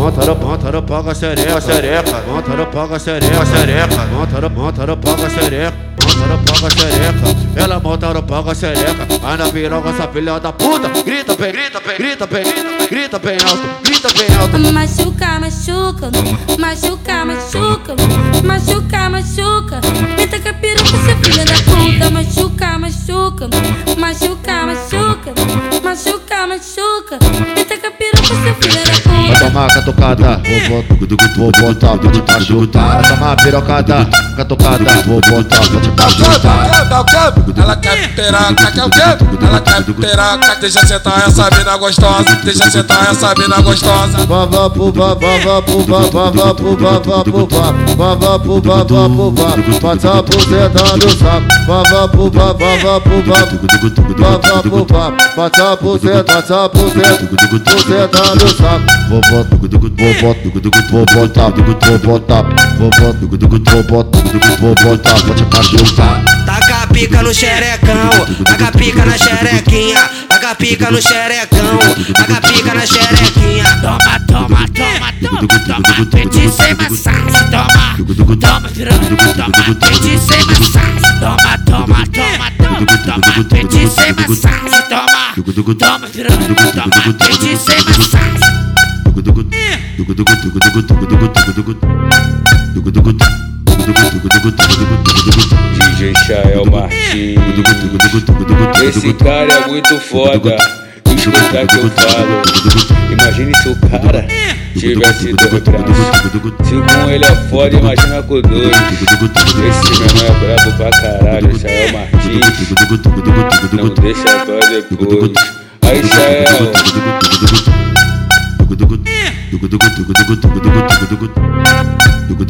monta no ponta no pau com a xereca, xereca, monta no pau com a xereca, xereca, monta no monta no pau com a xereca, monta no pau com a xereca, ela monta no pau com a xereca, vai na piroca essa filha da puta, grita bem, grita bem, grita bem, grita bem alto, grita bem alto. Machuca, machuca, machuca, machuca, machuca, machuca, grita com a piroca essa filha da puta, machuca, machuca, machuca, machuca, machuca, machuca, grita com a piroca essa filha da puta. Vai tomar catucada, vou botar, vou pra te machucar. Vai tomar pirocada, catucada, vou botar pra te machucar. O quê? Ela quer piroca, quer o quê? Ela quer piroca, deixa sentar essa mina gostosa, deixa sentar essa mina gostosa. Vava pu vava vava pu vava vava pu vava pu vava vava pu vava pu vava passa buceta no saco. Vava pu vava vava pu vava vava pu vava passa buceta, passa buceta, buceta no saco. Vou botar, vou botar, vou botar, vou botar, vou botar, vou botar, vou botar pra te machucar. Taca a pica no xerecão, taca a pica na xerequinha, taca a pica no xerecão, taca a pica na xerequinha. Toma, toma, toma, toma, toma, pente sem massagem, toma, toma, virando, toma, pente sem massagem, toma, toma, toma, toma, toma, pente sem massagem, toma, virando, toma, pente sem massagem. DJ Chael Martins. Esse cara é muito foda. Escuta que eu falo. Imagine se o cara tivesse dois braços. Se com ele é foda, imagina com dois. Esse menor é brabo pra caralho, Chael. Não deixa pra depois. Aí, Chael. Dugu